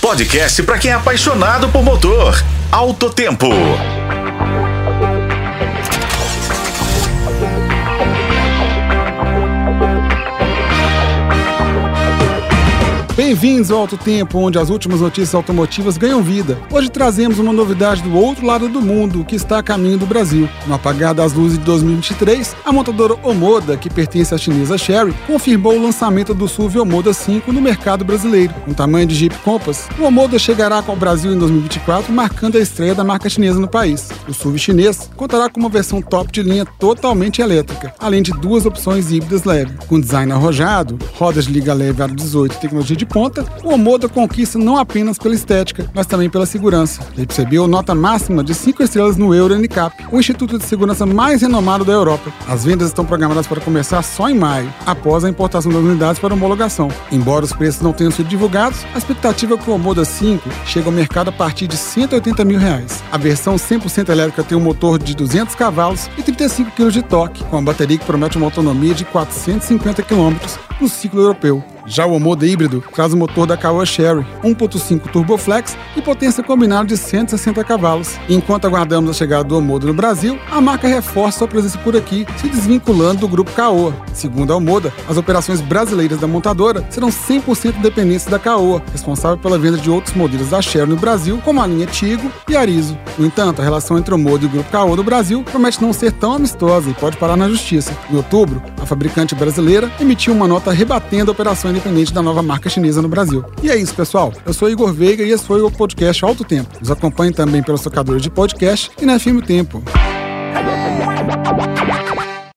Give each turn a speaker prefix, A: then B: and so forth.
A: podcast para quem é apaixonado por motor. Alto Tempo.
B: Bem-vindos ao Alto Tempo, onde as últimas notícias automotivas ganham vida. Hoje trazemos uma novidade do outro lado do mundo, que está a caminho do Brasil. No apagar das luzes de 2023, a montadora Omoda, que pertence à chinesa Chery, confirmou o lançamento do SUV Omoda 5 no mercado brasileiro. Com tamanho de Jeep Compass, o Omoda chegará ao Brasil em 2024, marcando a estreia da marca chinesa no país. O SUV chinês contará com uma versão top de linha totalmente elétrica, além de duas opções híbridas leve, com design arrojado, rodas de liga leve aro 18 e tecnologia de de ponta, o Omoda conquista não apenas pela estética, mas também pela segurança. Ele recebeu nota máxima de 5 estrelas no Euro NCAP, o instituto de segurança mais renomado da Europa. As vendas estão programadas para começar só em maio, após a importação das unidades para homologação. Embora os preços não tenham sido divulgados, a expectativa é que o Omoda 5 chegue ao mercado a partir de 180 mil reais. A versão 100% elétrica tem um motor de 200 cavalos e 35 kg de torque, com a bateria que promete uma autonomia de 450 km no ciclo europeu. Já o Omoda híbrido traz o motor da Caoa Sherry 1.5 Turboflex e potência combinada de 160 cavalos. Enquanto aguardamos a chegada do Omoda no Brasil, a marca reforça sua presença por aqui, se desvinculando do grupo Caoa. Segundo a Omoda, as operações brasileiras da montadora serão 100% dependentes da Caoa, responsável pela venda de outros modelos da Sherry no Brasil, como a linha Tigo e Arizo. No entanto, a relação entre Omoda e o grupo Caoa no Brasil promete não ser tão amistosa e pode parar na justiça. Em outubro, a fabricante brasileira emitiu uma nota rebatendo a operação independente da nova marca chinesa no Brasil. E é isso, pessoal. Eu sou Igor Veiga e esse foi o podcast Alto Tempo. Nos acompanhe também pelos tocadores de podcast e na FM Tempo.